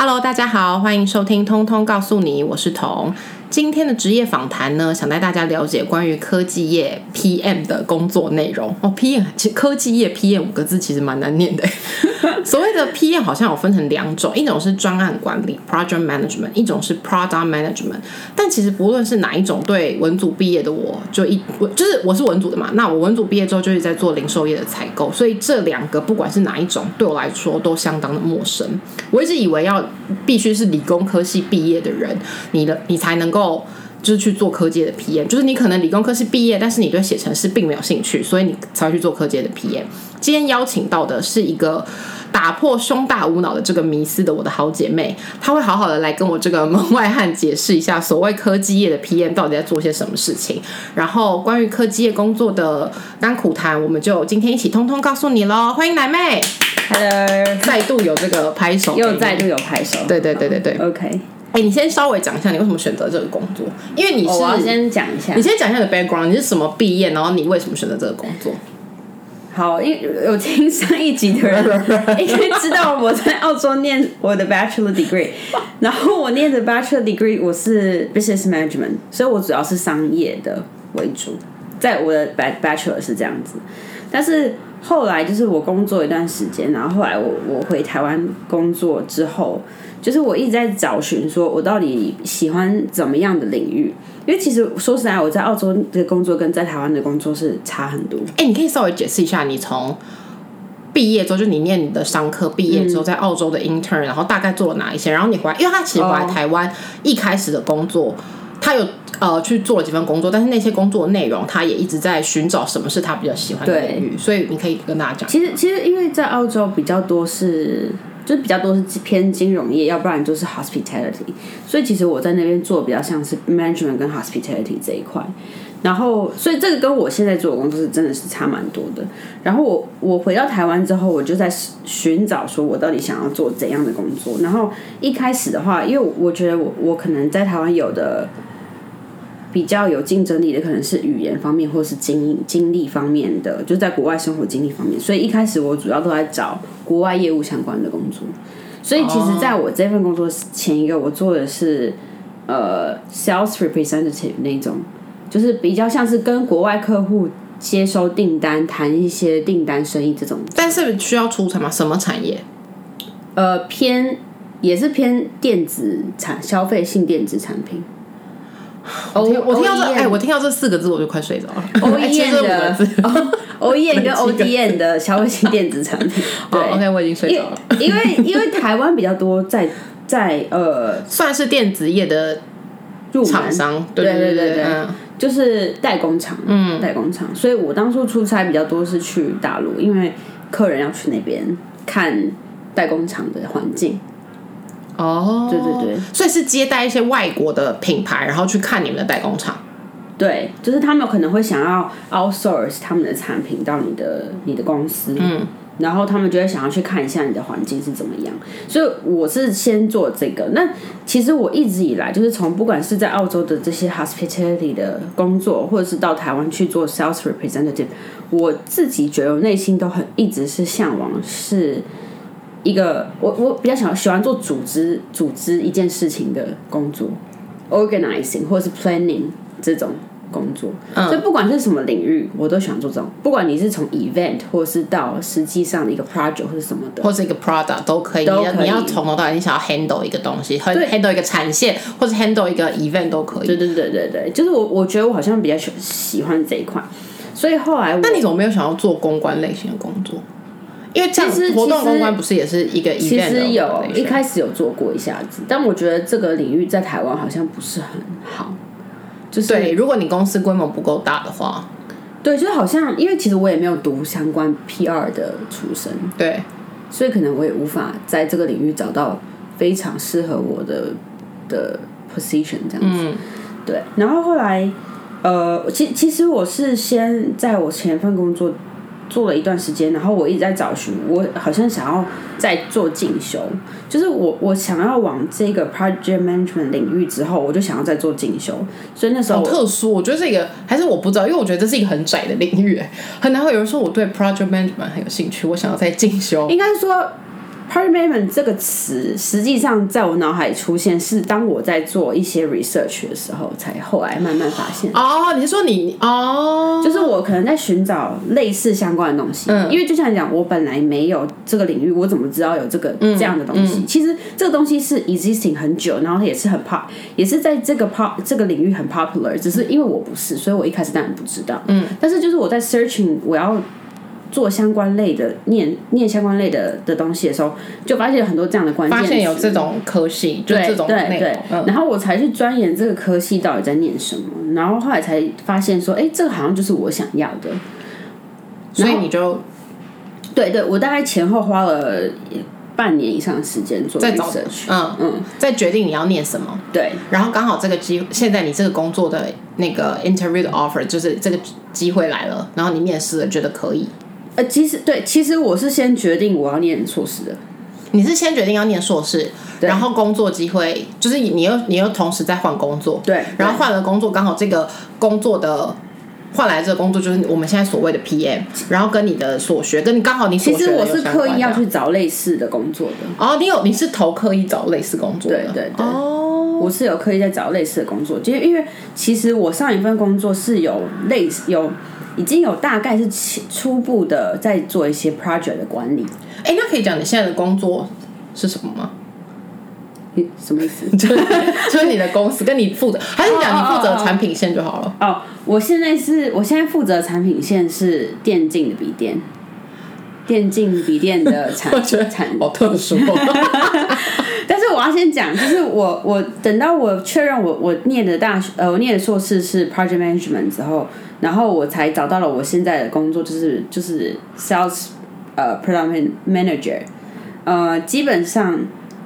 Hello，大家好，欢迎收听《通通告诉你》，我是彤。今天的职业访谈呢，想带大家了解关于科技业 PM 的工作内容哦。PM 其实科技业 PM 五个字其实蛮难念的。所谓的 PM 好像有分成两种，一种是专案管理 （Project Management），一种是 Product Management。但其实不论是哪一种，对文组毕业的我就一就是我是文组的嘛，那我文组毕业之后就是在做零售业的采购，所以这两个不管是哪一种，对我来说都相当的陌生。我一直以为要必须是理工科系毕业的人，你的你才能够。就是去做科技的 PM，就是你可能理工科系毕业，但是你对写程式并没有兴趣，所以你才会去做科技的 PM。今天邀请到的是一个打破胸大无脑的这个迷思的我的好姐妹，她会好好的来跟我这个门外汉解释一下所谓科技业的 PM 到底在做些什么事情。然后关于科技业工作的甘苦谈，我们就今天一起通通告诉你喽。欢迎奶妹，Hello，再度有这个拍手，又再度有拍手，对对对对对，OK。哎，你先稍微讲一下你为什么选择这个工作？因为你是，我要先讲一下，你先讲一下你的 background，你是什么毕业，然后你为什么选择这个工作？好，因为有听上一集的人应该知道我在澳洲念我的 bachelor degree，然后我念的 bachelor degree 我是 business management，所以我主要是商业的为主，在我的 bachelor 是这样子，但是后来就是我工作一段时间，然后后来我我回台湾工作之后。就是我一直在找寻，说我到底喜欢怎么样的领域？因为其实说实在，我在澳洲的工作跟在台湾的工作是差很多。哎，你可以稍微解释一下，你从毕业之后，就你念你的商科毕业之后，在澳洲的 intern，然后大概做了哪一些？然后你回来，因为他其实回来台湾一开始的工作，他有呃去做了几份工作，但是那些工作内容，他也一直在寻找什么是他比较喜欢的领域。所以你可以跟大家讲，其实其实因为在澳洲比较多是。就是比较多是偏金融业，要不然就是 hospitality。所以其实我在那边做比较像是 management 跟 hospitality 这一块。然后，所以这个跟我现在做的工作是真的是差蛮多的。然后我我回到台湾之后，我就在寻找说我到底想要做怎样的工作。然后一开始的话，因为我觉得我我可能在台湾有的。比较有竞争力的可能是语言方面，或是经经历方面的，就在国外生活经历方面。所以一开始我主要都在找国外业务相关的工作。所以其实在我这份工作前一个，我做的是呃 sales representative 那种，就是比较像是跟国外客户接收订单、谈一些订单生意这种。但是需要出产吗？什么产业？呃，偏也是偏电子产消费性电子产品。我我听到这哎，我听到这四个字我就快睡着了。O E N 的 O E N 跟 O D N 的消费型电子产品。对，OK，我已经睡着了。因为因为台湾比较多在在呃，算是电子业的厂商。对对对对，就是代工厂。嗯，代工厂。所以我当初出差比较多是去大陆，因为客人要去那边看代工厂的环境。哦，对对对，所以是接待一些外国的品牌，然后去看你们的代工厂。对，就是他们可能会想要 outsource 他们的产品到你的你的公司，嗯，然后他们就会想要去看一下你的环境是怎么样。所以我是先做这个。那其实我一直以来就是从不管是在澳洲的这些 hospitality 的工作，或者是到台湾去做 sales representative，我自己觉得我内心都很一直是向往是。一个我我比较喜欢喜欢做组织组织一件事情的工作，organizing 或者是 planning 这种工作，所以不管是什么领域，我都喜欢做这种。不管你是从 event 或者是到实际上的一个 project 或是什么的，或是一个 product 都可以。你要你要从头到尾，你想要 handle 一个东西，handle 一个产线，或者 handle 一个 event 都可以。对对对对对，就是我我觉得我好像比较喜喜欢这一块，所以后来，那你怎么没有想要做公关类型的工作？因为其实活动公关不是也是一个其实有一开始有做过一下子，但我觉得这个领域在台湾好像不是很好。就是对，如果你公司规模不够大的话，对，就好像因为其实我也没有读相关 PR 的出身，对，所以可能我也无法在这个领域找到非常适合我的的 position 这样子。对，然后后来呃，其其实我是先在我前一份工作。做了一段时间，然后我一直在找寻，我好像想要再做进修，就是我我想要往这个 project management 领域之后，我就想要再做进修，所以那时候特殊，我觉得这个还是我不知道，因为我觉得这是一个很窄的领域，很难会有人说我对 project management 很有兴趣，我想要再进修。应该说，management 这个词，实际上在我脑海里出现是当我在做一些 research 的时候，才后来慢慢发现。哦，你是说你哦，就是我可能在寻找类似相关的东西，嗯因为就像你讲，我本来没有这个领域，我怎么知道有这个、这样的东西？其实这个东西是 existing 很久，然后它也是很 pop，也是在这个 pop 这个领域很 popular，只是因为我不是，所以我一开始当然不知道。嗯，但是就是我在 searching 我要做相关类的念念相关类的的东西的时候，就发现有很多这样的关键，发现有这种科系，就对这种对对内容，，嗯然后我才去钻研这个科系到底在念什么，然后后来才发现说，哎，这个好像就是我想要的。所以你就对对，我大概前后花了半年以上的时间做在找。嗯嗯，在决定你要念什么。对然后刚好这个机，现在你这个工作的那个 interview 的 offer 就是这个机会来了，然后你面试了，觉得可以。呃，其实对，其实我是先决定我要念硕士的。你是先决定要念硕士，然后工作机会就是你又你又同时在换工作，对然后换了工作，刚好这个工作的换来这个工作就是我们现在所谓的 PM，然后跟你的所学跟你刚好你其实我是刻意要去找类似的工作的，哦，你有你是投刻意找类似工作的，对对对哦，我是有刻意在找类似的工作，就是因为其实我上一份工作是有类似有已经有大概是初步的在做一些 project 的管理。哎，那可以讲你现在的工作是什么吗？你什么意思？就是就是你的公司跟你负责，还是讲你负责的产品线就好了？哦，我现在是我现在负责的产品线是电竞的笔电，电竞笔电的产 产好特殊哦。但是我要先讲，就是我我等到我确认我我念的大学呃我念的硕士是 project management 之后，然后我才找到了我现在的工作，就是就是 sales 呃 product manager，呃基本上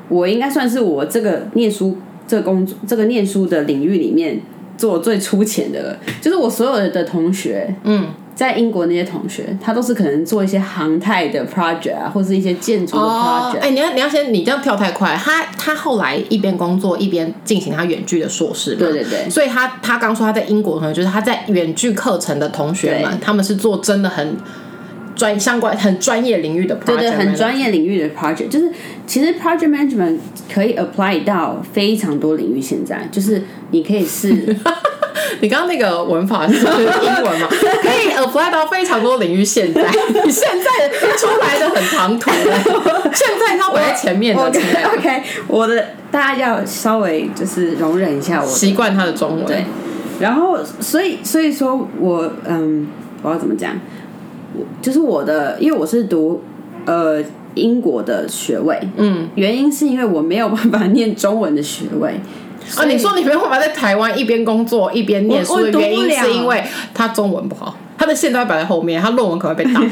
我应该算是我这个念书这个工作这个念书的领域里面做最粗浅的了，就是我所有的同学嗯。在英国那些同学，他都是可能做一些航太的 project 啊，或是一些建筑的 project。哎、你要你要先，你这样跳太快。他他后来一边工作一边进行他远距的硕士嘛，对对对所以他他刚说他在英国的同学，就是他在远距课程的同学们，他们是做真的很专相关很专业领域的 project，对对，很专业领域的 project，就是其实 project management 可以 apply 到非常多领域。现在就是你可以是 你刚刚那个文法是英文嘛？可以 apply 到非常多领域。现在你 现在出来的很唐突哎，现在他摆在前面的 OK 我的大家要稍微就是容忍一下我的习惯他的中文。对，然后所以所以说我嗯，我要怎么讲？我就是我的，因为我是读呃英国的学位，嗯，原因是因为我没有办法念中文的学位。啊，你说你没有办法在台湾一边工作一边念书的原因，了是因为他中文不好，他的线都要摆在后面，他论文可能会被挡，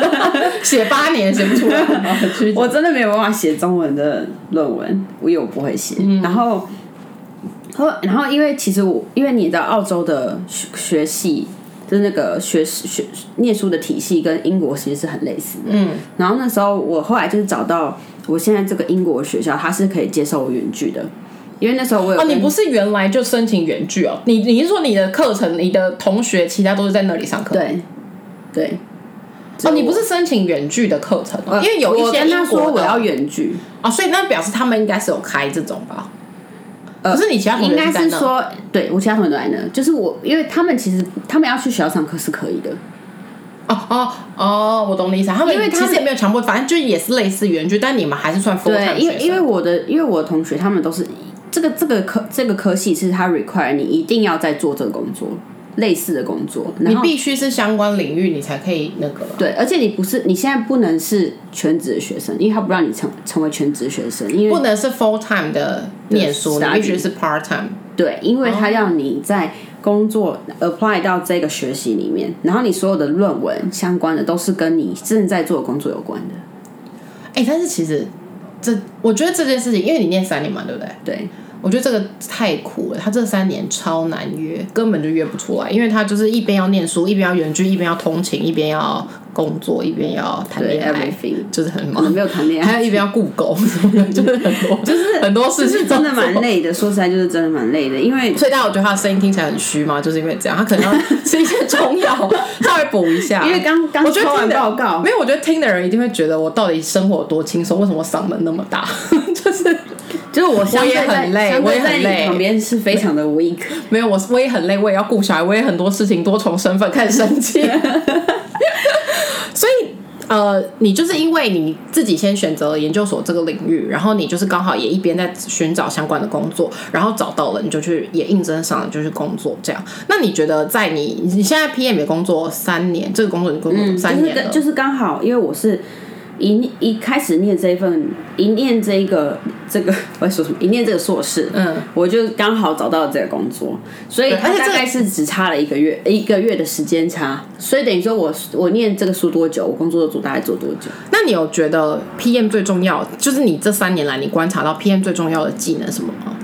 写八年写不出来。我真的没有办法写中文的论文，我有不会写。然后，后然后因为其实我因为你知道澳洲的学学系。就是那个学学念书的体系跟英国其实是很类似的，嗯。然后那时候我后来就是找到我现在这个英国学校，它是可以接受我远距的，因为那时候我有哦，你不是原来就申请远距哦？你你是说你的课程，你的同学其他都是在那里上课？。对对哦，你不是申请远距的课程哦，呃因为有一些他说我要远距，哦，所以那表示他们应该是有开这种吧？可是你其他同学应该是说，对我其他同学都在那，就是我，因为他们其实他们要去学校上课是可以的，哦哦哦，我懂你意思。他们因为他们其实也没有强迫，反正就也是类似远距，但你们还是算对，因为因为我的因为我的同学他们都是这个这个科这个科系是他 require 你一定要在做这个工作，类似的工作，你必须是相关领域，你才可以那个。对，而且你不是你现在不能是全职的学生，因为他不让你成成为全职学生，因为不能是 full time 的念书，你必须是 part time。对，因为他要你在工作 apply 到这个学习里面，然后你所有的论文相关的都是跟你正在做的工作有关的。哎、但是其实这，我觉得这件事情，因为你念三年嘛，对不对？对，我觉得这个太苦了，他这三年超难约，根本就约不出来，因为他就是一边要念书，一边要远距，一边要通勤，一边要工作，一边要谈恋爱 everything 就是很忙。没有谈恋爱，还有一边要雇狗什么的，就是很多，就是很多事就是情真的蛮累的。说实在，就是真的蛮累的，因为所以大家我觉得他的声音听起来很虚嘛，就是因为这样，他可能要吃一些中药稍微补一下。因为刚刚我觉得抽完听报告没有，我觉得听的人一定会觉得我到底生活有多轻松，为什么我嗓门那么大？就是就是我我也很累我也很累旁边是非常的 weak。没有我，我也很累，我也要顾小孩，我也很多事情，多重身份开始生气。呃，你就是因为你自己先选择了研究所这个领域，然后你就是刚好也一边在寻找相关的工作，然后找到了，你就去也应征上了，就去工作这样。那你觉得在你你现在 PM 也工作三年，这个工作你工作三年了，就是就是刚好，因为我是一一开始念这一份，一念这一个这个我在说什么？一念这个硕士，嗯，我就刚好找到了这个工作，所以而且大概是只差了一个月，一个月的时间差，所以等于说我我念这个书多久，我工作组大概做多久？那你有觉得 PM 最重要，就是你这三年来你观察到 PM 最重要的技能是什么吗？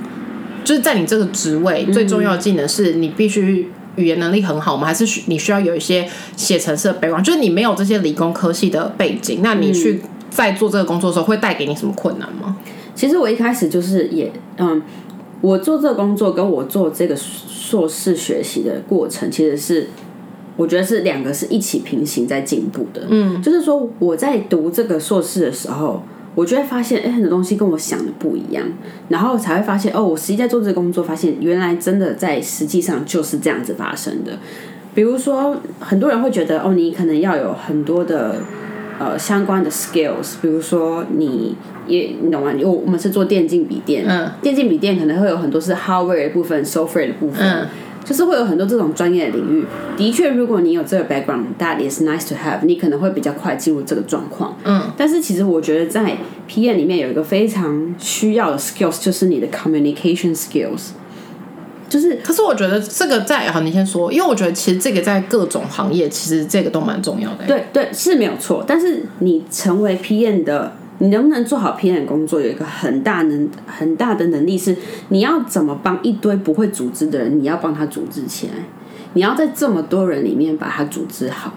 就是在你这个职位最重要的技能是你必须语言能力很好吗？还是需你需要有一些写程式的 background？就是你没有这些理工科系的背景，那你去在做这个工作的时候会带给你什么困难吗？其实我一开始就是也嗯，我做这个工作跟我做这个硕士学习的过程，其实是我觉得是两个是一起平行在进步的。嗯，就是说我在读这个硕士的时候。我就会发现，哎、很多东西跟我想的不一样，然后才会发现，哦，我实际在做这个工作，发现原来真的在实际上就是这样子发生的。比如说，很多人会觉得，哦，你可能要有很多的呃相关的 skills，比如说你也你懂吗？我我们是做电竞笔电，嗯，电竞笔电可能会有很多是 hardware 的部分、software 的部分，就是会有很多这种专业的领域。的确，如果你有这个 background，that is nice to have，你可能会比较快进入这个状况。嗯，但是其实我觉得在 PM 里面有一个非常需要的 skills，就是你的 communication skills，就是可是我觉得这个在好，你先说，因为我觉得其实这个在各种行业其实这个都蛮重要的。对对是没有错，但是你成为 PM 的，你能不能做好 PM 工作，有一个很大能很大的能力是，你要怎么帮一堆不会组织的人，你要帮他组织起来，你要在这么多人里面把它组织好。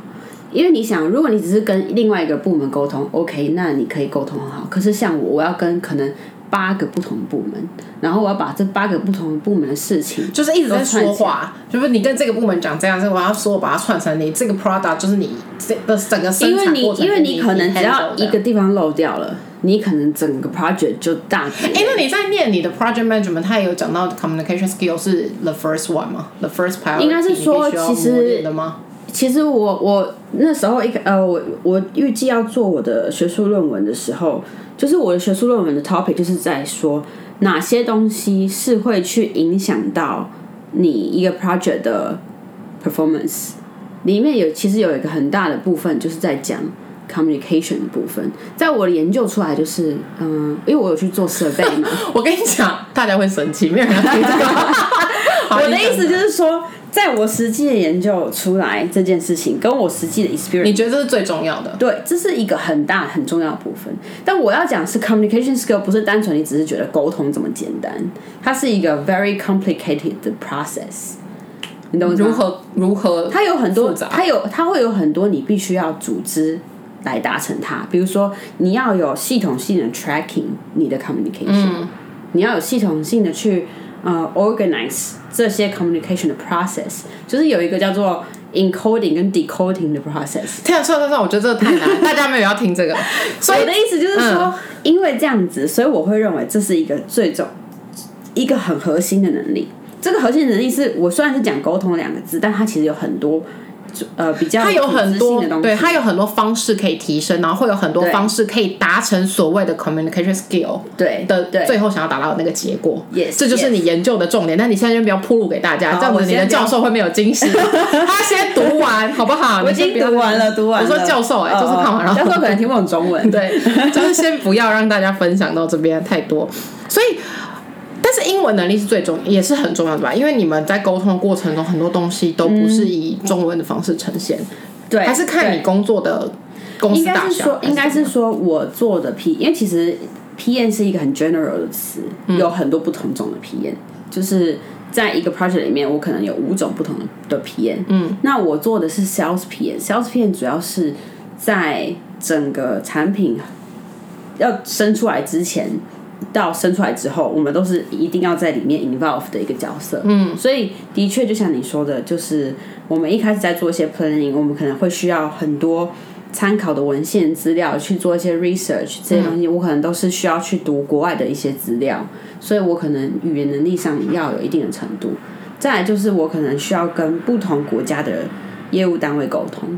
因为你想，如果你只是跟另外一个部门沟通，OK，那你可以沟通很好。可是像我，我要跟可能八个不同部门，然后我要把这八个不同部门的事情，就是一直在说话，就是你跟这个部门讲这样，这个我要说我把它串成你这个 product，就是你这的整个生因为你产过程，因为你可能只要一个地方漏掉了，你可能整个 project 就大跌。哎，那你在念你的 project management，他也有讲到 communication skill 是 the first one 吗？the first priority 应该是说其实的吗？其实我我那时候一个呃，我我预计要做我的学术论文的时候，就是我的学术论文的 topic 就是在说哪些东西是会去影响到你一个 project 的 performance。里面有其实有一个很大的部分就是在讲 communication 的部分，在我的研究出来就是嗯，因为我有去做 survey 嘛，我跟你讲，大家会生气，没有人要听这个。我的意思就是说，在我实际的研究出来这件事情，跟我实际的 experience 你觉得这是最重要的？对，这是一个很大很重要的部分。但我要讲是 communication skill，不是单纯你只是觉得沟通这么简单，它是一个 very complicated 的 process。你懂如何如何？它有很多它有它会有很多你必须要组织来达成它。比如说，你要有系统性的 tracking 你的 communication，、你要有系统性的去呃 organize 这些 communication 的 process，就是有一个叫做 encoding 跟 decoding 的 process。天啊，算了算了，我觉得这个太难，大家没有要听这个。所以我的意思就是说，嗯因为这样子，所以我会认为这是一个最重、一个很核心的能力。这个核心能力是我虽然是讲沟通两个字，但它其实有很多呃比较它有很多对，它有很多方式可以提升，然后会有很多方式可以达成所谓的 communication skill 对的最后想要达到的那个结果。Yes，这就是你研究的重点。但你现在就不要铺路给大家，好这样子你的教授会没有惊喜。他先读完好不好？我已经读完了，读完了。我说教授哎、哦就是看完了。教授可能听不懂中文。对，就是先不要让大家分享到这边太多，所以。但是英文能力是最重，也是很重要的吧？因为你们在沟通的过程中，很多东西都不是以中文的方式呈现，对，还是看你工作的公司应该大小。是说，应该还是说我做的 P，因为其实 P N 是一个很 general 的词，嗯有很多不同种的 P N，就是在一个 project 里面，我可能有五种不同的 P N。嗯，那我做的是 sales P N，sales P N 主要是在整个产品要生出来之前。到生出来之后，我们都是一定要在里面 involve 的一个角色。嗯，所以的确就像你说的，就是我们一开始在做一些 planning，我们可能会需要很多参考的文献资料去做一些 research，这些东西我可能都是需要去读国外的一些资料，所以我可能语言能力上要有一定的程度。再来就是我可能需要跟不同国家的业务单位沟通。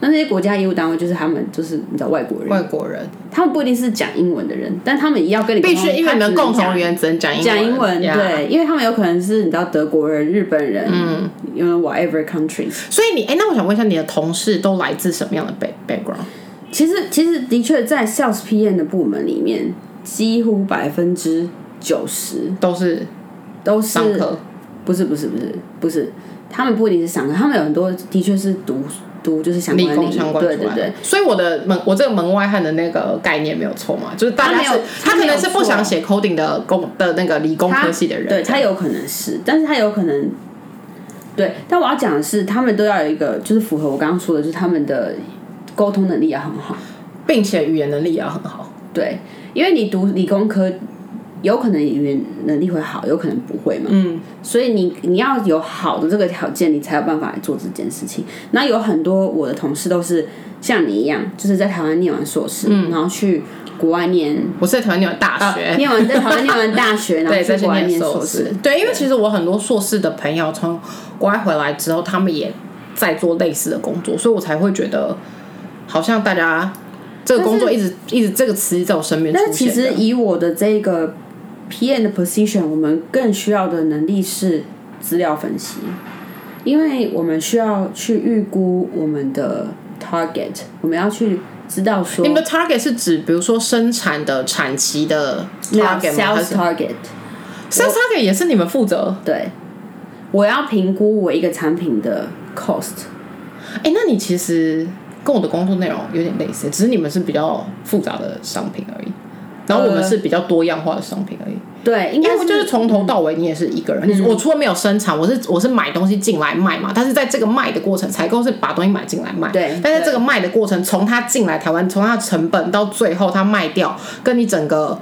那那些国家业务单位就是他们，就是你知道外国人，外国人，他们不一定是讲英文的人，但他们也要跟你必须，因为你们共同语言言只能讲英讲英文，对，因为他们有可能是你知道德国人、日本人，嗯，因为 whatever countries。所以你，哎，那我想问一下，你的同事都来自什么样的 back background？其实，其实的确在 sales PM 的部门里面，几乎百分之九十都是都是上课，不是不是不是不是，他们不一定是上课，他们有很多的确是读。读就是相关理工相关对对对，所以我的门我这个门外汉的那个概念没有错嘛，就是大家是他可能是不想写 coding 的工的那个理工科系的人，对他有可能是，但是他有可能对，但我要讲的是，他们都要有一个就是符合我刚刚说的，就是他们的沟通能力要很好，并且语言能力也要很好，对，因为你读理工科。有可能语言能力会好，有可能不会嘛。嗯，所以你你要有好的这个条件，你才有办法来做这件事情。那有很多我的同事都是像你一样，就是在台湾念完硕士，然后去国外念。我是在台湾念完大学，念完在台湾念完大学，然后在国外念硕士。对，因为其实我很多硕士的朋友从国外回来之后，他们也在做类似的工作，所以我才会觉得好像大家这个工作一直一直这个词在我身边。但其实以我的这个。PM 的 position，我们更需要的能力是资料分析，因为我们需要去预估我们的 target，我们要去知道说，你们的 target 是指比如说生产的产期的 target 吗？Sales target，Sales target 也是你们负责？对，我要评估我一个产品的 cost。哎，那你其实跟我的工作内容有点类似，只是你们是比较复杂的商品而已。然后我们是比较多样化的商品而已。对，因为就是从头到尾你也是一个人。我除了没有生产，我是我是买东西进来卖嘛。但是在这个卖的过程，采购是把东西买进来卖。对。但是这个卖的过程，从他进来台湾，从他的成本到最后他卖掉，跟你整个。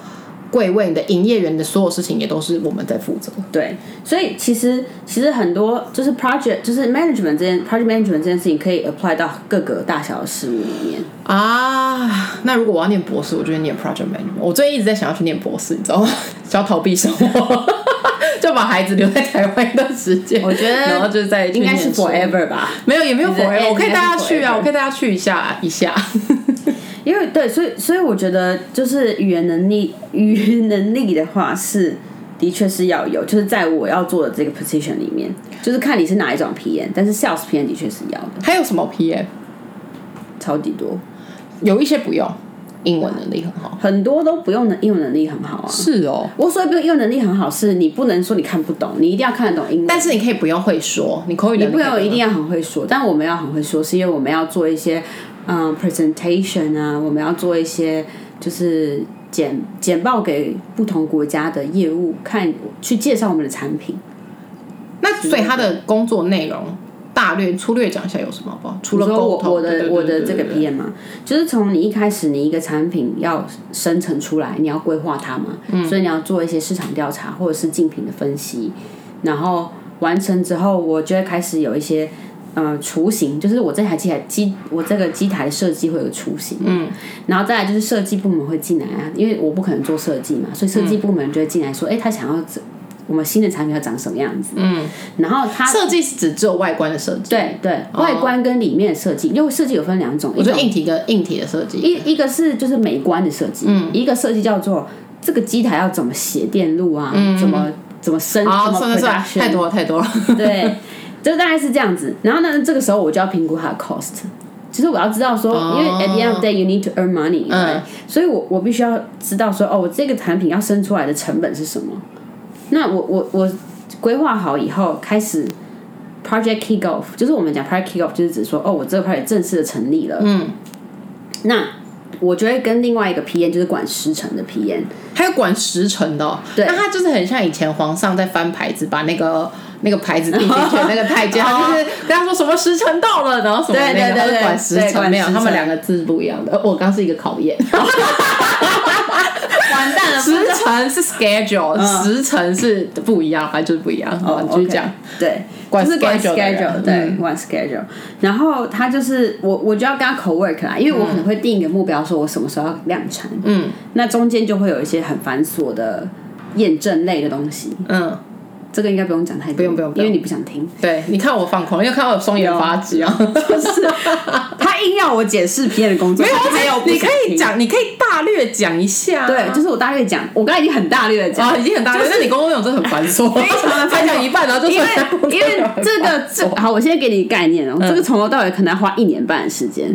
柜位的营业员的所有事情也都是我们在负责。对，所以其实其实很多就是 project 就是 management 这件 project management 这件事情可以 apply 到各个大小的事物里面啊。那如果我要念博士，我就念 project management。我最近一直在想要去念博士，你知道吗？想要逃避生活，就把孩子留在台湾一段时间。我觉得，然后就是在应该是 forever 吧？没有，也没有 forever。我可以带他去啊，我可以带他去一下一下。因为对，所以所以我觉得就是语言能力，语言能力的话是的确是要有，就是在我要做的这个 position 里面，就是看你是哪一种 PM，但是 sales PM 的确是要的。还有什么 PM？超级多，有一些不用，英文能力很好，很多都不用的英文能力很好啊。是哦，我所以不用英文能力很好，是你不能说你看不懂，你一定要看得懂英文。但是你可以不用会说，你口语能力不用一定要很会说，但我们要很会说，是因为我们要做一些。嗯，presentation 啊，我们要做一些就是简简报给不同国家的业务看，去介绍我们的产品。那所以他的工作内容大略粗略讲一下有什么好不好？除了我我的我的这个 PM 嘛，就是从你一开始你一个产品要生成出来，你要规划它嘛，所以你要做一些市场调查或者是竞品的分析，然后完成之后，我就会开始有一些。呃，雏形就是我这台机台机，我这个机台的设计会有个雏形，嗯，然后再来就是设计部门会进来啊，因为我不可能做设计嘛，所以设计部门就会进来说，哎，他想要我们新的产品要长什么样子，嗯，然后它设计是指只有外观的设计，对对，外观跟里面的设计，因为设计有分两种，一个硬体跟硬体的设计，一一个是就是美观的设计，嗯，一个设计叫做这个机台要怎么写电路啊，怎么怎么升，怎么太多了太多了，对。就大概是这样子，然后呢，这个时候我就要评估它的 cost。其实我要知道说，因为 at the end of day you need to earn money，嗯，所以我我必须要知道说，哦，我这个产品要生出来的成本是什么。那我我我规划好以后，开始 project kick off，就是我们讲 project kick off，就是指说，哦，我这个 project 正式的成立了，嗯，那我就会跟另外一个 PM，就是管时程的 PM，还有管时程的，对，那他就是很像以前皇上在翻牌子，把那个。那个牌子递进去 那个太监，他就是跟他说什么时辰到了，然后什么对对那个，他对对管时辰，没有，他们两个字是不一样的。我刚是一个考验，完蛋了，时辰是 schedule，时辰是不一样，反正就是不一样。好，你继续 OK 讲。对，管就是管 schedule 对，嗯管 schedule。然后他就是我，我就要跟他 co work 啦，因为我可能会定一个目标，说我什么时候要量产。嗯那中间就会有一些很繁琐的验证类的东西，嗯，这个应该不用讲太多，不用不用因为你不想听。对，你看我放空，因为看到我双眼发直啊。就是他硬要我解释 P N 的工作，没有，他有你可以。讲，你可以大略讲一下。对，就是我大略讲，我刚才已经很大略的讲啊，，已经很大略，那你工作内容真的很繁琐，才讲一半，然后就因为 说因为这个这 好，我现在给你概念哦，嗯这个从头到尾可能要花一年半的时间，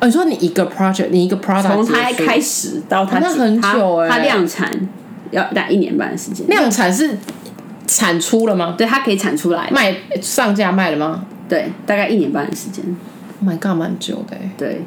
哦，你说你一个 project，你一个 product 从它开始到它那很久哎它它量产要大概一年半的时间。量产是产出了吗？对，它可以产出来，卖上架卖了吗对，大概一年半的时间。？Oh my god，蛮久的欸对，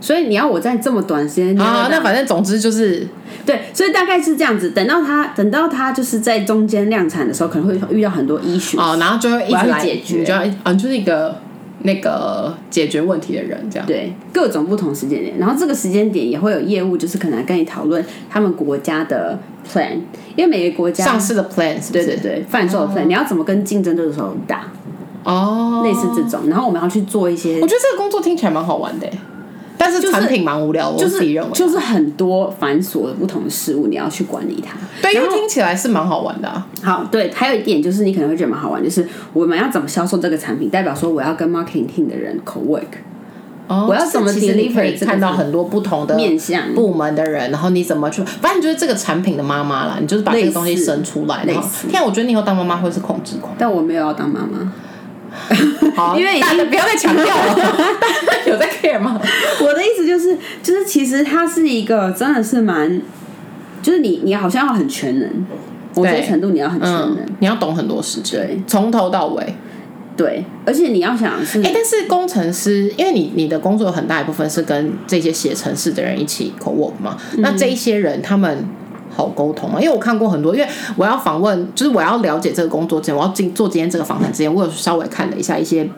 所以你要我在这么短时间内好，那反正总之就是对，所以大概是这样子。等到它等到它就是在中间量产的时候，可能会遇到很多 issue。哦，然后就会一我要去直来解决你就要啊，就是一个那个解决问题的人，这样。对，各种不同时间点，然后这个时间点也会有业务，就是可能跟你讨论他们国家的 plan，因为每个国家上市的 plan 是不是？对对对贩售的 plan，、你要怎么跟竞争对手打，哦，类似这种，然后我们要去做一些我觉得这个工作听起来蛮好玩的欸，但是产品蛮无聊就是自己认为。就是很多繁琐的不同的事物，你要去管理它。对，因为听起来是蛮好玩的啊。好，对，还有一点就是你可能会觉得蛮好玩，就是我们要怎么销售这个产品，代表说我要跟 marketing team 的人 co work 哦我要怎么其实你 deliver 可以看到很多不同的面向。部门的人，然后你怎么去，反正你就是这个产品的妈妈啦，你就是把这个东西生出来。然后类似天啊，我觉得你以后当妈妈会是控制狂。但我没有要当妈妈，好，因为大家不要再强调了，有在 care 吗？我的意思就是，就是其实它是一个真的是蛮，就是你你好像要很全能，某些对程度你要很全能，嗯，你要懂很多事情，对，从头到尾。对，而且你要想是，哎、但是工程师，因为你你的工作有很大一部分是跟这些写程式的人一起 co work 嘛，那这一些人他们好沟通吗？因为我看过很多，因为我要访问，就是我要了解这个工作之前，我要进做今天这个访谈之前，我有稍微看了一下一些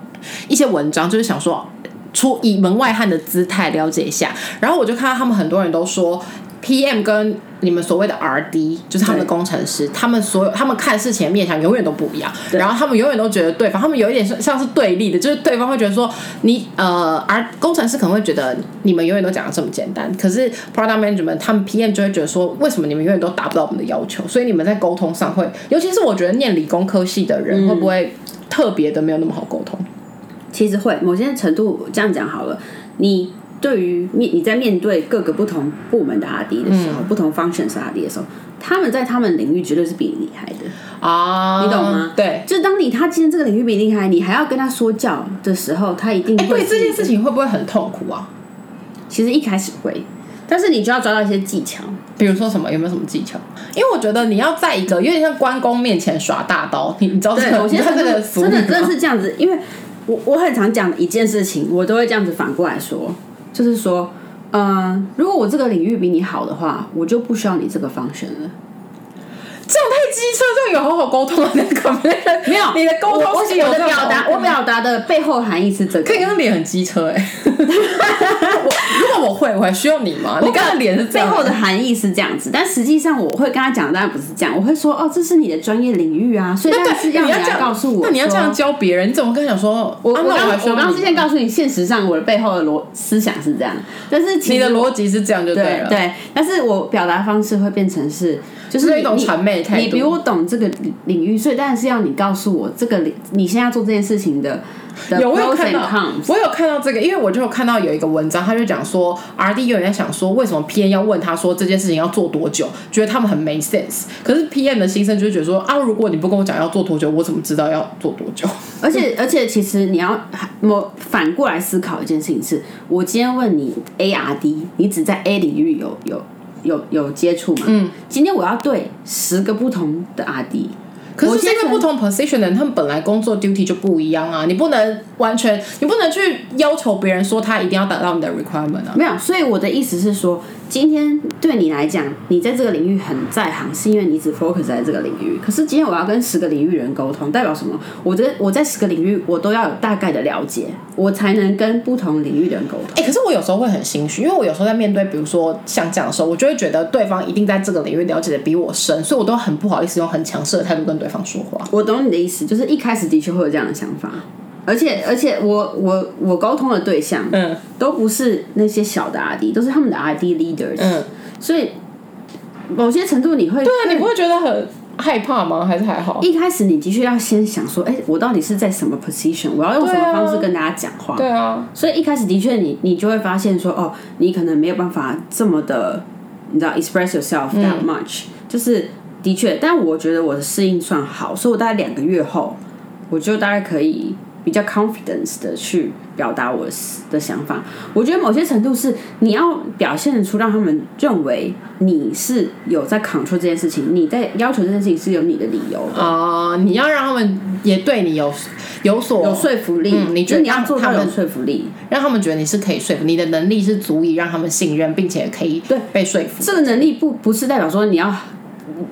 一些文章，就是想说出以门外汉的姿态了解一下，然后我就看到他们很多人都说。PM 跟你们所谓的 RD，就是他们的工程师，他们所有他们看事情的面向永远都不一样，然后他们永远都觉得对方，他们有一点像像是对立的，就是对方会觉得说你呃，而工程师可能会觉得你们永远都讲的这么简单，可是 Product Management 他们 PM 就会觉得说，为什么你们永远都达不到我们的要求？所以你们在沟通上会，尤其是我觉得念理工科系的人，会不会特别的没有那么好沟通？其实会某些程度这样讲好了，你对于面你在面对各个不同部门的 RD 的时候，不同 functions 的 RD 的时候，他们在他们领域绝对是比你厉害的。啊，你懂吗对。就当你他今天这个领域比你厉害，你还要跟他说教的时候，他一定哎、会对这件事情，情会不会很痛苦啊？其实一开始会，但是你就要抓到一些技巧。比如说什么？有没有什么技巧？因为我觉得你要在一个有点像关公面前耍大刀，你你知道这对，个我现在你知道这个真的真的是这样子，因为我我很常讲的一件事情，我都会这样子反过来说，就是说，嗯、如果我这个领域比你好的话，我就不需要你这个方选了。这种太机车，这种有好好沟通的那个没有，你的沟通是有我的表达，我表达的背后含义是这个可。以跟他脸很机车哎、我如果我会，我还需要你吗？你刚才脸是背后的含义是这样子，但实际上我会跟他讲，当然不是这样，我会说哦，这是你的专业领域啊，所以那当然是要，你要来告诉我。那你要这样。教别人，你怎么跟他讲说？我我啊那刚我刚之前告诉你，现实上我的背后的逻思想是这样，但是你的逻辑是这样就对了。對对，但是我表达方式会变成是，就是你你是一种谄媚态度你比我懂这个领领域，所以当然是要你告诉我这个领你现在做这件事情的的有我有看到。，我有看到这个，因为我就有看到有一个文章，他就讲说，R D 有人在想说，为什么 P N 要问他说这件事情要做多久，觉得他们很没 sense。可是 P N 的心声就是觉得说，啊，如果你不跟我讲要做多久，我怎么知道要做多久？而且而且，其实你要我反过来思考一件事情是，我今天问你 A R D，你只在 A 领域有有有有接触嘛？嗯，今天我要对十个不同的阿弟可是是因为不同 position 的人，他们本来工作 duty 就不一样啊，你不能完全，你不能去要求别人说他一定要达到你的 requirement 啊。没有，所以我的意思是说，今天对你来讲，你在这个领域很在行，是因为你只 focus 在这个领域。可是今天我要跟十个领域人沟通，代表什么？我在我在十个领域，我都要有大概的了解，我才能跟不同领域的人沟通。哎、可是我有时候会很心虚，因为我有时候在面对，比如说像这样的时候，我就会觉得对方一定在这个领域了解的比我深，所以我都很不好意思用很强势的态度跟对方说话。我懂你的意思，就是一开始的确会有这样的想法，而且而且我我我沟通的对象，嗯。都不是那些小的 RD，都是他们的 RD leaders，、嗯，所以某些程度你会对啊，你不会觉得很害怕吗？还是还好？一开始你的确要先想说，哎、我到底是在什么 position，我要用什么方式跟大家讲话？对啊，所以一开始的确你你就会发现说，哦，你可能没有办法这么的，你知道 express yourself that much，、就是的确，但我觉得我的适应算好，所以我大概两个月后，我就大概可以比较 confidence 的去表达我的想法。我觉得某些程度是你要表现出让他们认为你是有在 control 这件事情，你在要求这件事情是有你的理由的。啊、你要让他们也对你有有所有说服力，嗯你觉得你要做到有他们说服力，让他们觉得你是可以说服，你的能力是足以让他们信任，并且可以对被说服。这个能力不不是代表说你要，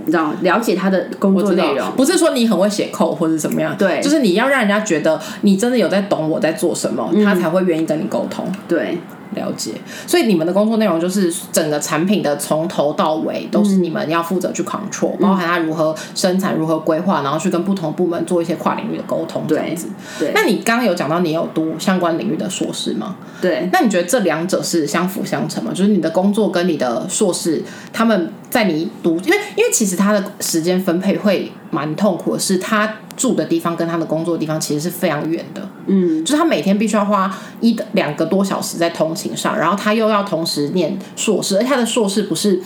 你知道了解他的工作内容，不是说你很会写扣或者怎么样，对。就是你要让人家觉得你真的有在懂我在做什么，他才会愿意跟你沟通。对了解，所以你们的工作内容就是整个产品的从头到尾都是你们要负责去 control，、包含它如何生产、如何规划，然后去跟不同部门做一些跨领域的沟通，这样子。对那你刚刚有讲到你有读相关领域的硕士吗？对，那你觉得这两者是相辅相成吗？就是你的工作跟你的硕士，他们在你读，因为因为其实他的时间分配会蛮痛苦的，是他住的地方跟他的工作的地方其实是非常远的。嗯，就是他每天必须要花一两个多小时在通勤上，然后他又要同时念硕士，而他的硕士不是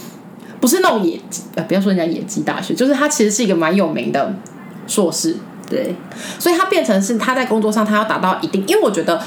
不是那种野鸡，呃，不要说人家野鸡大学，就是他其实是一个蛮有名的硕士，对所以他变成是他在工作上他要达到一定，因为我觉得。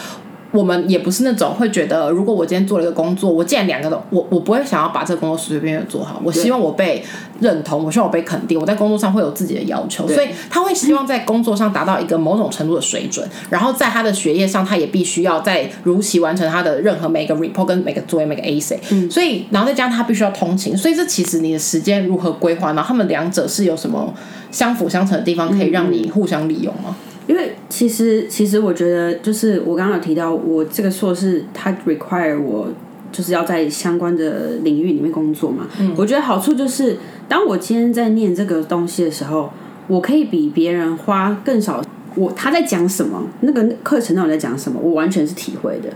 我们也不是那种会觉得，如果我今天做了一个工作，我既然两个都，我我不会想要把这个工作随随便便做好，我希望我被认同，我希望我被肯定，我在工作上会有自己的要求，所以他会希望在工作上达到一个某种程度的水准，然后在他的学业上，他也必须要在如期完成他的任何每个 report 跟每个作业每个 AC，、所以然后再加上他必须要通勤，所以这其实你的时间如何规划，然后他们两者是有什么相辅相成的地方，可以让你互相利用吗？因为其实其实我觉得就是我刚刚有提到，我这个硕士它 require 我就是要在相关的领域里面工作嘛。我觉得好处就是，当我今天在念这个东西的时候，我可以比别人花更少。我他在讲什么，那个课程到底在讲什么，我完全是体会的。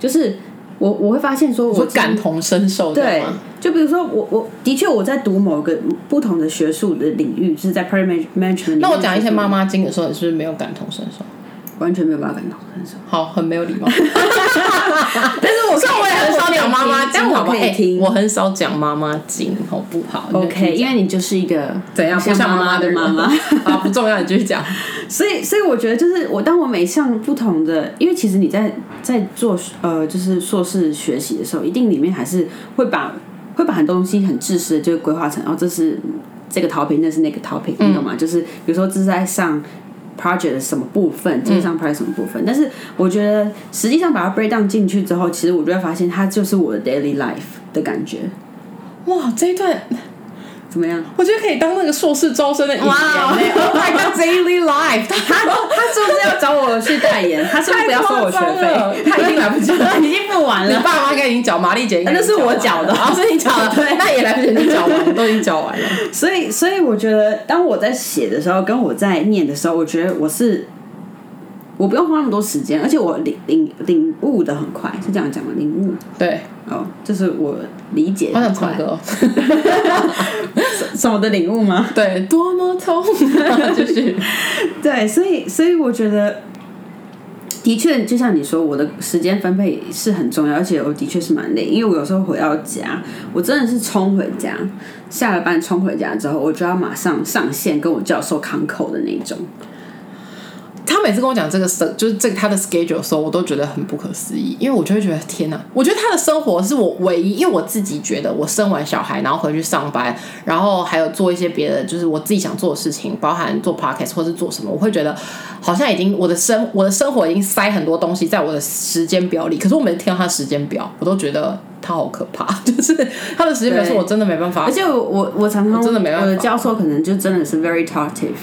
就是我我会发现说，我我感同身受，这对吗？，就比如说我我的确我在读某个不同的学术的领域，就是在 project management。那我讲一些妈妈经的时候，你是不是没有感同身受？完全没有办法感同身受。好，很没有礼貌。但是我虽然我也很少讲妈妈经，但我可以听。我很少讲妈妈经，好不好 OK，因为你就是一个怎样不像妈妈的妈人妈，啊，不重要，你继续讲。所以所以我觉得就是我当我每项不同的，因为其实你在在做呃就是硕士学习的时候，一定里面还是会把会把很多东西很自私的就规划成哦这是这个 topic，那是那个 topic，你懂吗？就是比如说这是在上。Project 的什么部分，这是上 project 什么部分？但是我觉得实际上把它 break down 进去之后，其实我就会发现它就是我的 daily life 的感觉。哇，这一段怎么样？我觉得可以当那个硕士招生的哇呢。Oh my god, daily life，他他是不是要找我去代言？他是不是不要收我学费？他已经来不及了。已经付完你了。爸妈应该已经缴，玛丽姐那是我缴的啊，是你缴的，对那也来不及，你缴完了，都已经缴完了。所以，所以我觉得，当我在写的时候，跟我在念的时候，我觉得我是我不用花那么多时间，而且我领领领悟的很快，是这样讲吗？领悟对，哦，就是我理解好得很快想唱歌 哦。什么的领悟吗？对，多么痛，就是对，所以，所以我觉得。的确，就像你说，我的时间分配是很重要，而且我的确是蛮累，因为我有时候回到家，我真的是冲回家，下了班冲回家之后，我就要马上上线跟我教授康口的那种。他每次跟我讲这个生，就是这个他的 schedule 的时候，我都觉得很不可思议，因为我就会觉得天哪！我觉得他的生活是我唯一，因为我自己觉得我生完小孩，然后回去上班，然后还有做一些别的，就是我自己想做的事情，包含做 podcast 或是做什么，我会觉得好像已经我的生我的生活已经塞很多东西在我的时间表里。可是我每次听到他的时间表，我都觉得他好可怕，就是他的时间表是我真的没办法而。且我我我常常我真的没办法我的教授可能就真的是 very talkative，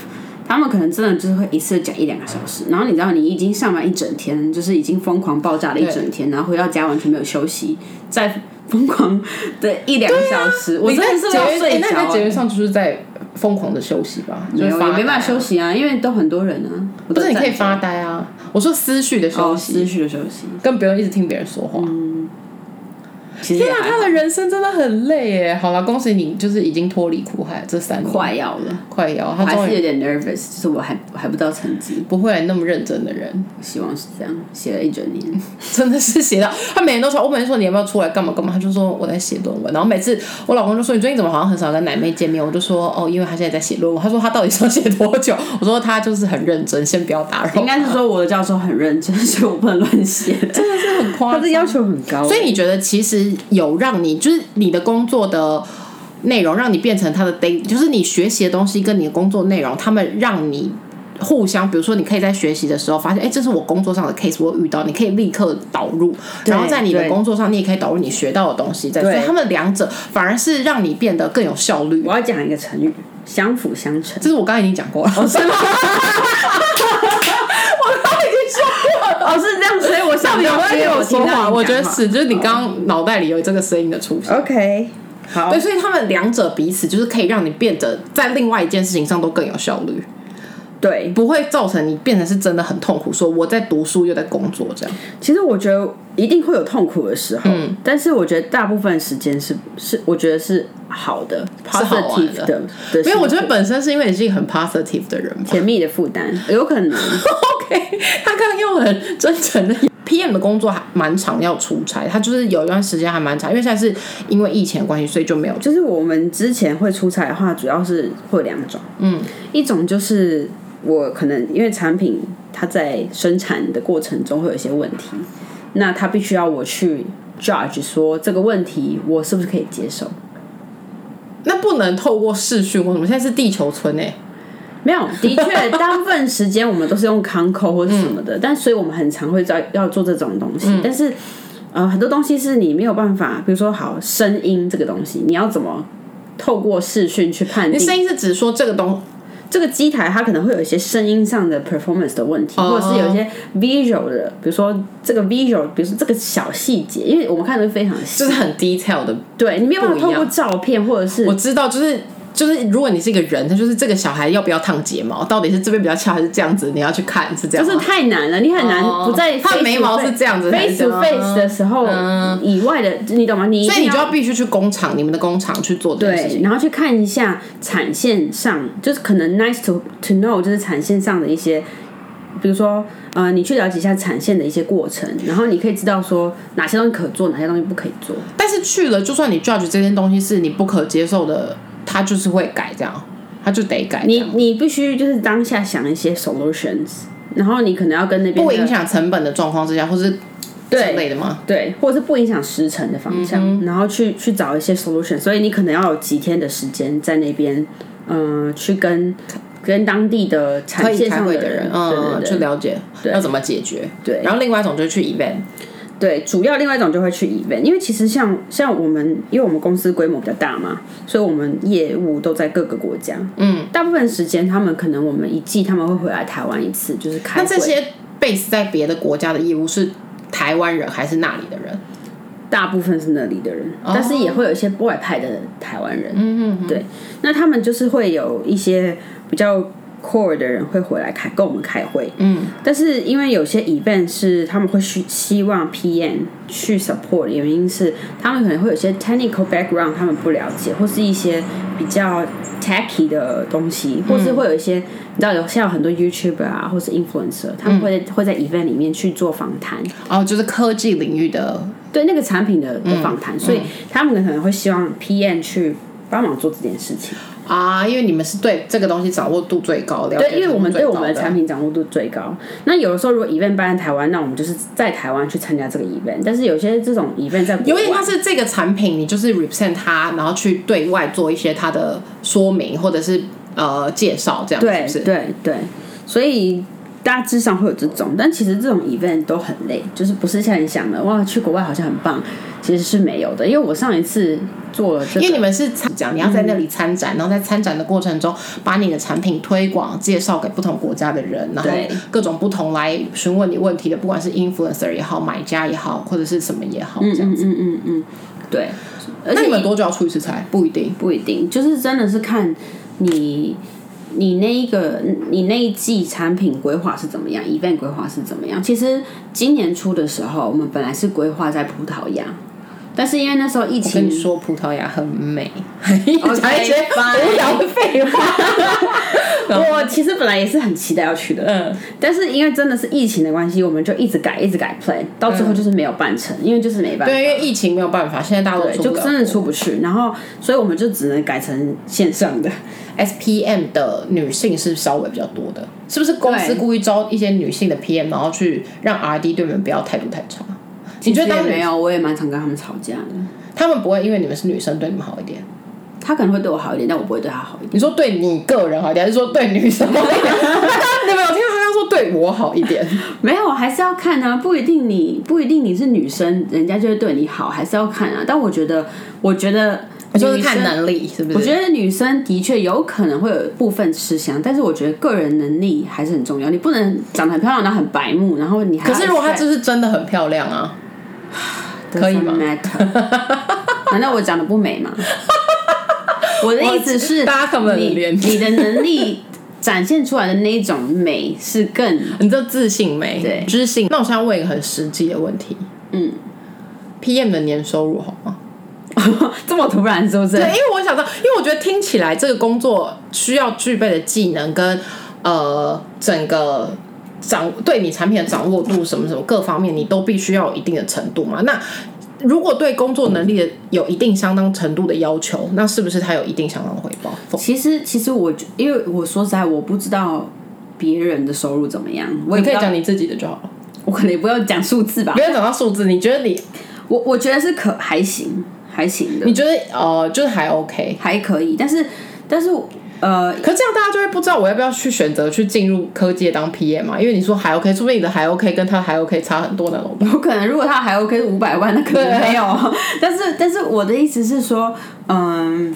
他们可能真的就是会一次讲一两个小时，然后你知道你已经上班一整天，就是已经疯狂爆炸了一整天，然后回到家完全没有休息，在疯狂的一两个小时，我真的是节约，要睡着、诶那你在节约欸。上就是在疯狂的休息吧，就没有，也没办法休息啊，因为都很多人啊。我不是你可以在发呆啊。我说思绪的休哦，息，思绪的休息。更不用一直听别人说话。其实也天啊，他的人生真的很累耶！好了，恭喜你，就是已经脱离苦海这三年，快要了，快要，我他还是有点 nervous，就是我还我还不知道成绩，不会那么认真的人，希望是这样，写了一整年。真的是写到他每天都说，我每天说你要不要出来干嘛干嘛，他就说我在写论文，然后每次我老公就说你最近怎么好像很少跟奶妹见面，我就说哦，因为他现在在写论文，他说他到底是要写多久？我说他就是很认真，先不要打扰，应该是说我的教授很认真，所以我不能乱写。真的是很夸张，他的要求很高，所以你觉得其实有让你就是你的工作的内容让你变成他的 daily，就是你学习的东西跟你的工作内容，他们让你。互相，比如说，你可以在学习的时候发现，哎、这是我工作上的 case，我遇到，你可以立刻导入，然后在你的工作上，你也可以导入你学到的东西在，所以他们两者反而是让你变得更有效率。我要讲一个成语，相辅相成。这是我刚才已经讲过了，是吗？哦，是这样，所以我到底有没有听话？我觉得是。是，就是你刚刚脑袋里有这个声音的出现。OK，好对，，所以他们两者彼此就是可以让你变得在另外一件事情上都更有效率，对，不会造成你变成是真的很痛苦，说我在读书又在工作这样。其实我觉得一定会有痛苦的时候，但是我觉得大部分时间是是，我觉得是好的，positive 的的，因为我觉得本身是因为你是一个很 positive 的人。甜蜜的负担有可能。OK，他刚刚用很真诚的 PM 的工作还蛮常要出差，他就是有一段时间还蛮长，因为现在是因为疫情的关系，所以就没有。就是我们之前会出差的话，主要是会有两种，嗯，一种就是我可能因为产品它在生产的过程中会有一些问题，那他必须要我去 judge 说这个问题我是不是可以接受。那不能透过视讯或什么，现在是地球村哎、没有，的确，大部分时间我们都是用 Conco 或者什么的，但所以我们很常会在要做这种东西，但是呃，很多东西是你没有办法，比如说好声音这个东西，你要怎么透过视讯去判定？你声音是指说这个东这个机台它可能会有一些声音上的 performance 的问题，或者是有一些 visual 的，比如说这个 visual，比如说这个小细节，因为我们看的非常细，就是很 detail 的对你没有办法透过照片或者是我知道，就是就是，如果你是一个人，他就是这个小孩要不要烫睫毛，到底是这边比较翘还是这样子，你要去看是这样吗。就是太难了，你很难哦不在他眉毛是这样子 face to face 的时候嗯以外的，你懂吗？你所以你就要必须去工厂，你们的工厂去做对，情。然后去看一下产线上，就是可能 nice to to know，就是产线上的一些，比如说呃，你去了解一下产线的一些过程，然后你可以知道说哪些东西可做，哪些东西不可以做。但是去了，就算你 judge 这件东西是你不可接受的，他就是会改这样，他就得改。你你必须就是当下想一些 solutions，然后你可能要跟那边的不影响成本的状况之下，或是这对类的吗？对，或者是不影响时程的方向，然后去去找一些 solution，所以你可能要有几天的时间在那边，嗯、去跟跟当地的可产以开线上的人，嗯，去了解要怎么解决。对然后另外一种就是去 event，对，主要另外一种就会去 event，因为其实像像我们，因为我们公司规模比较大嘛，所以我们业务都在各个国家，嗯，大部分时间他们可能我们一季他们会回来台湾一次，就是开会。那这些 base 在别的国家的业务是台湾人还是那里的人？大部分是那里的人，但是也会有一些外派的台湾人。嗯嗯，对，那他们就是会有一些比较 core 的人会回来开跟我们开会。嗯，但是因为有些 event 是他们会希希望 PM 去 support，的原因是他们可能会有些 technical background 他们不了解，或是一些比较 techy 的东西，或是会有一些、你知道有像有很多 YouTuber 啊，或是 influencer，他们会、会在 event 里面去做访谈。哦，就是科技领域的，对那个产品的的访谈，所以他们可能会希望 PM 去帮忙做这件事情。啊，因为你们是对这个东西掌握度最高，了解对，因为我们对我们的产品品掌握度最高。那有的时候如果 event 办在台湾，那我们就是在台湾去参加这个 event。但是有些这种 event 在国有点外像是这个产品，你就是 represent 它，然后去对外做一些它的说明或者是呃介绍，这样对是不是？对对，所以大致上会有这种，但其实这种 event 都很累，就是不是像你想的哇，去国外好像很棒，其实是没有的，因为我上一次做了这个，因为你们是参讲，你要在那里参展，然后在参展的过程中，把你的产品推广、介绍给不同国家的人，然后各种不同来询问你问题的，不管是 influencer 也好，买家也好，或者是什么也好，这样子。嗯嗯嗯，对，而且那你们多久要出一次差？不一定。不一定，就是真的是看你你那一个你那一季产品规划是怎么样，event 规划是怎么样。其实今年初的时候，我们本来是规划在葡萄牙，但是因为那时候疫情你，说，葡萄牙很美，讲一些无聊的废话。我其实本来也是很期待要去的，嗯，但是因为真的是疫情的关系，我们就一直改，一直改 plan，到最后就是没有办成，因为就是没办法。对，因为疫情没有办法，现在大家都就真的出不去，然后所以我们就只能改成线上的。SPM 的女性是稍微比较多的，是不是公司故意招一些女性的 PM，然后去让 RD 对你们不要态度太差？你觉得没有，我也蛮常跟他们吵架的。他们不会因为你们是女生对你们好一点？他可能会对我好一点，但我不会对他好一点。你说对你个人好一点，还是说对女生好一点？你们有听到他刚说对我好一点？没有，还是要看啊，不一定你不一定你是女生，人家就会对你好，还是要看啊。但我觉得，我觉得就是看能力，是不是？我觉得女生的确有可能会有部分吃香，但是我觉得个人能力还是很重要。你不能长得很漂亮，然后很白目，然后你还可是如果她这就是真的很漂亮啊，可以吗？难道我长得不美吗？我的意思是，你连你的能力展现出来的那一种美是更 你知道自信美，对知性。那我现在问一个很实际的问题，嗯，，PM 的年收入好吗？这么突然，是不是？对，因为我想到，因为我觉得听起来这个工作需要具备的技能跟呃整个掌对你产品的掌握度什么什么各方面，你都必须要有一定的程度嘛。那如果对工作能力的有一定相当程度的要求，那是不是他有一定相当的回报？其实，其实我觉因为我说实在，我不知道别人的收入怎么样，我也你可以讲你自己的就好了，我可能也不要讲数字吧不。要讲到数字。你觉得你我我觉得是可还行，还行的你，觉得呃就是还 OK？还可以。但是，但是呃，可这样大家就会不知道我要不要去选择去进入科技当 PM 嘛？因为你说还 OK，说不定你的还 OK 跟他还 OK 差很多那种。有 可能如果他还 OK 五百万，那可能没有。但是，但是我的意思是说，嗯。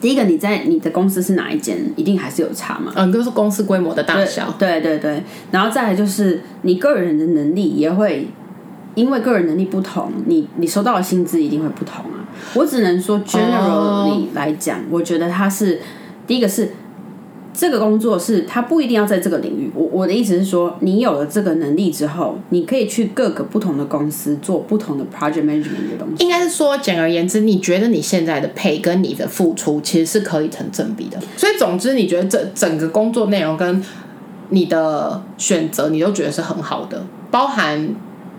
第一个，你在你的公司是哪一间，一定还是有差嘛？嗯，就是公司规模的大小。对对对，然后再来就是你个人的能力也会，因为个人能力不同，你你收到的薪资一定会不同啊。我只能说 generally 来讲，我觉得它是第一个是这个工作是它不一定要在这个领域。我我的意思是说，你有了这个能力之后，你可以去各个不同的公司做不同的 project management 的东西。应该是说，简而言之，你觉得你现在的配跟你的付出其实是可以成正比的。所以，总之，你觉得整整个工作内容跟你的选择，你都觉得是很好的，包含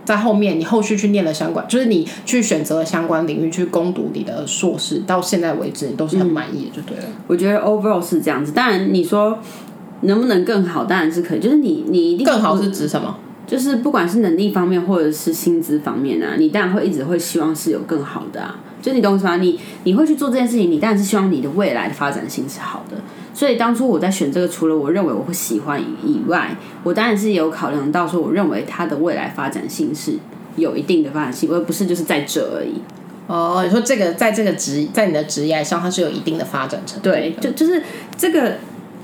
在后面你后续去念了相关，就是你去选择了相关领域去攻读你的硕士，到现在为止你都是很满意的，就对了。我觉得 overall 是这样子。当然，你说能不能更好，当然是可以。就是你你一定更好是指什么？就是不管是能力方面或者是薪资方面啊，你当然会一直会希望是有更好的啊。就你懂我意思吗？你你会去做这件事情，你当然是希望你的未来的发展性是好的。所以当初我在选这个，除了我认为我会喜欢以外，我当然是有考量到说，我认为它的未来发展性是有一定的发展性，而不是就是在这而已。哦，你说这个在这个职在你的职业上，它是有一定的发展程度。对，就就是这个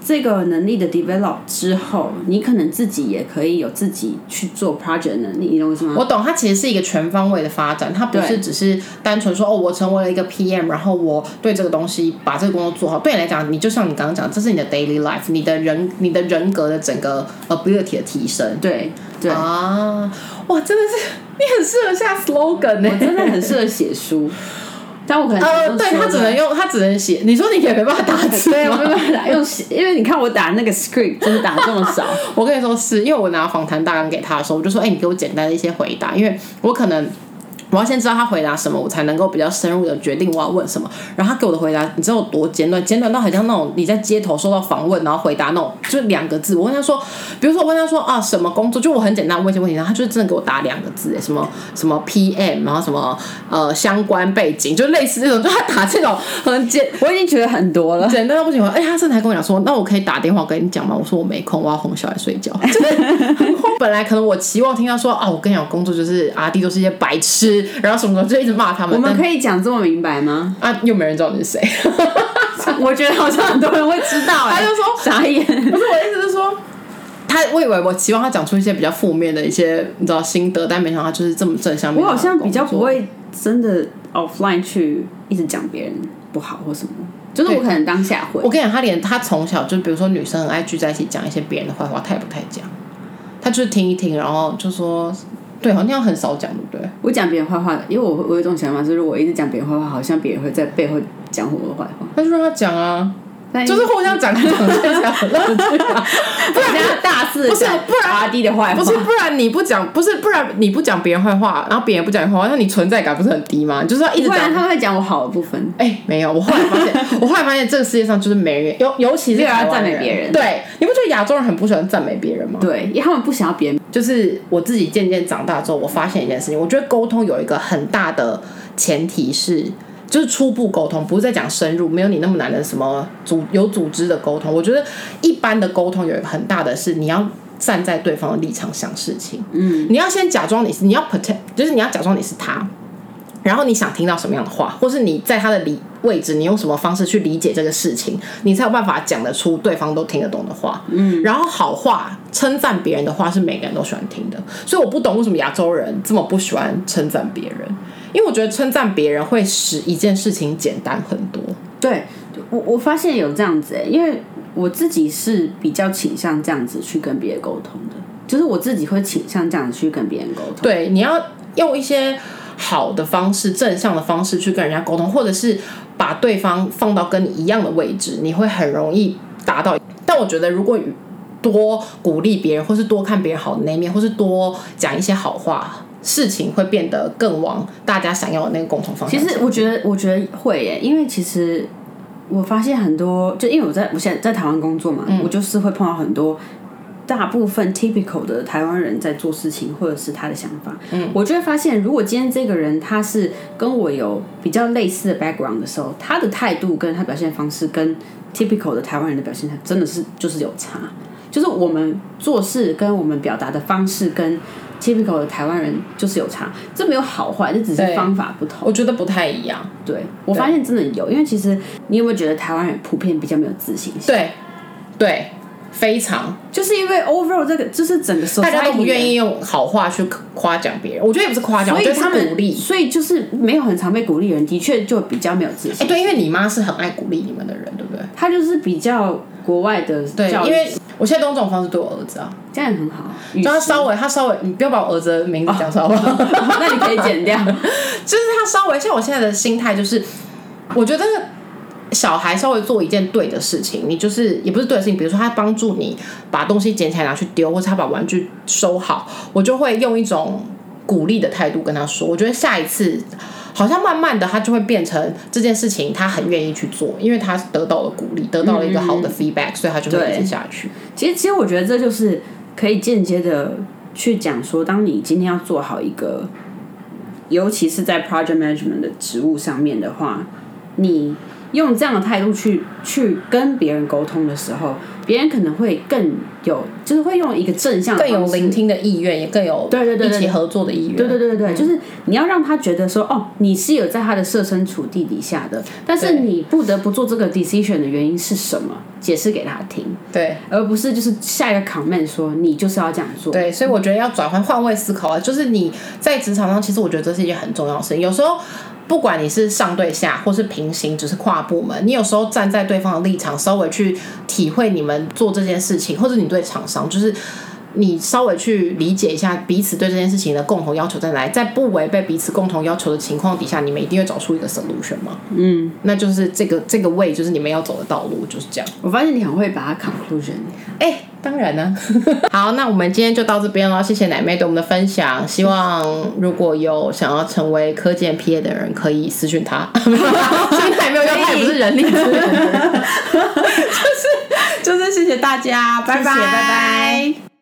这个能力的 develop 之后，你可能自己也可以有自己去做 project 的能力，你懂我意思吗？我懂，它其实是一个全方位的发展，它不是只是单纯说哦，我成为了一个 PM，然后我对这个东西把这个工作做好。对你来讲，你就像你刚刚讲，这是你的 daily life，你的人你的人格的整个 ability 的提升。对对，啊，哇，真的是你很适合下 slogan 呢、我真的很适合写书，但我可能呃，对他只能用，他只能写。你说你也没办法打字对，我没办法打用写，因为你看我打那个 script 就是打这么少，我跟你说是，因为我拿访谈大纲给他的时候，我就说，哎、你给我简单的一些回答，因为我可能。我要先知道他回答什么，我才能够比较深入的决定我要问什么。然后他给我的回答，你知道有多简短？简短到很像那种你在街头受到访问，然后回答那种，就两个字。我问他说，比如说我问他说啊什么工作，就我很简单问一些问题，然后他就真的给我打两个字，什么什么 PM，然后什么呃相关背景，就类似这种，就他打这种很简我已经觉得很多了。简单到不行了。哎、他甚至还跟我讲说，那我可以打电话跟你讲吗？我说我没空，我要哄小孩睡觉。就是很慌本来可能我期望听到说啊，我跟你讲，工作就是阿弟都是一些白痴，吃，然后什么什么就一直骂他们。我们可以讲这么明白吗？啊，又没人知道你是谁。我觉得好像很多人会知道、哎，他就说傻眼。不是我的意思是说，他我以为我期望他讲出一些比较负面的一些你知道心得，但没想到他就是这么正向面我。好像比较不会真的 offline 去一直讲别人不好或什么，就是我可能当下会我。跟你讲，他连他从小就比如说女生很爱聚在一起讲一些别人的坏话，他也不太讲，他就是听一听，然后就说，对，好像很少讲，对不对？我讲别人坏话，因为我我有一种想法，就是我一直讲别人坏话，好像别人会在背后讲我的坏话，那就让他讲啊，但就是互相讲来讲去，讲很乐趣啊。不然大肆不是讲不然阿弟的坏话，不是，不然你不讲，不是不然你不讲别人坏话，然后别人不讲你坏话，那你存在感不是很低吗？就是要一直讲。他会讲我好的部分。哎、没有，我后来发现，我后来发现这个世界上就是没人，尤尤其是要赞美别人对，你不觉得亚洲人很不喜欢赞美别人吗？对，因为他们不想要别人就是我自己渐渐长大之后，我发现一件事情，我觉得沟通有一个很大的前提是，就是初步沟通，不是在讲深入，没有你那么难的什么组有组织的沟通。我觉得一般的沟通有一个很大的是，你要站在对方的立场想事情，嗯，你要先假装你是，你要 pretend，就是你要假装你是他。然后你想听到什么样的话，或是你在他的理位置，你用什么方式去理解这个事情，你才有办法讲得出对方都听得懂的话。嗯，然后好话称赞别人的话是每个人都喜欢听的，所以我不懂为什么亚洲人这么不喜欢称赞别人，因为我觉得称赞别人会使一件事情简单很多。对我，我发现有这样子哎、因为我自己是比较倾向这样子去跟别人沟通的，就是我自己会倾向这样子去跟别人沟通。对，你要用一些好的方式、正向的方式去跟人家沟通，或者是把对方放到跟你一样的位置，你会很容易达到。但我觉得，如果多鼓励别人，或是多看别人好的那一面，或是多讲一些好话，事情会变得更往大家想要的那个共同方向。其实我觉得，我觉得会耶，因为其实我发现很多，就因为我在我现在在台湾工作嘛，我就是会碰到很多大部分 typical 的台湾人在做事情，或者是他的想法。嗯，我就会发现，如果今天这个人他是跟我有比较类似的 background 的时候，他的态度跟他表现方式跟 typical 的台湾人的表现，他真的是就是有差。就是我们做事跟我们表达的方式跟 typical 的台湾人就是有差，这没有好坏，这只是方法不同。我觉得不太一样。对我发现真的有，因为其实你有没有觉得台湾人普遍比较没有自信心？对，对，非常，就是因为 overall 这个就是整个 society 大家都不愿意用好话去夸奖别人。我觉得也不是夸奖，我觉得他们是鼓励。所以就是没有很常被鼓励的人，的确就比较没有自哎、信。对，因为你妈是很爱鼓励你们的人，对不对？她就是比较国外的对，教育，因为我现在都用这种方式对我儿子啊，这样也很好。就他稍微，他稍微，你不要把我儿子的名字讲出来好不好？那你可以剪掉。就是他稍微，像我现在的心态就是，我觉得小孩稍微做一件对的事情，你就是也不是对的事情，比如说他帮助你把东西捡起来拿去丢，或者他把玩具收好，我就会用一种鼓励的态度跟他说。我觉得下一次。好像慢慢的，他就会变成这件事情，他很愿意去做，因为他得到了鼓励，得到了一个好的 feedback，、所以他就会一直下去。其实，其实我觉得这就是可以间接的去讲说，当你今天要做好一个，尤其是在 project management 的职务上面的话，你用这样的态度去去跟别人沟通的时候，别人可能会更有，就是会用一个正向的更有聆听的意愿，也更有对对对对一起合作的意愿。对对对对对，就是你要让他觉得说，哦，你是有在他的设身处地底下的，但是你不得不做这个 decision 的原因是什么？解释给他听，对而不是就是下一个 comment 说你就是要这样做。对，所以我觉得要转换换位思考啊，就是你在职场上，其实我觉得这是一件很重要的事情。有时候不管你是上对下，或是平行，只是跨部门，你有时候站在对方的立场，稍微去体会你们做这件事情，或者你对厂商，就是。你稍微去理解一下彼此对这件事情的共同要求在哪里，在不违背彼此共同要求的情况底下，你们一定会找出一个 solution 嘛？嗯，那就是这个这个 way，就是你们要走的道路，就是这样。我发现你很会把它 conclusion。哎、当然呢。好，那我们今天就到这边了，谢谢奶妹对我们的分享。希望如果有想要成为科建 PA 的人，可以私讯他。所以奶妹，因为他也不是人力资源 就是就是谢谢大家，拜谢谢拜拜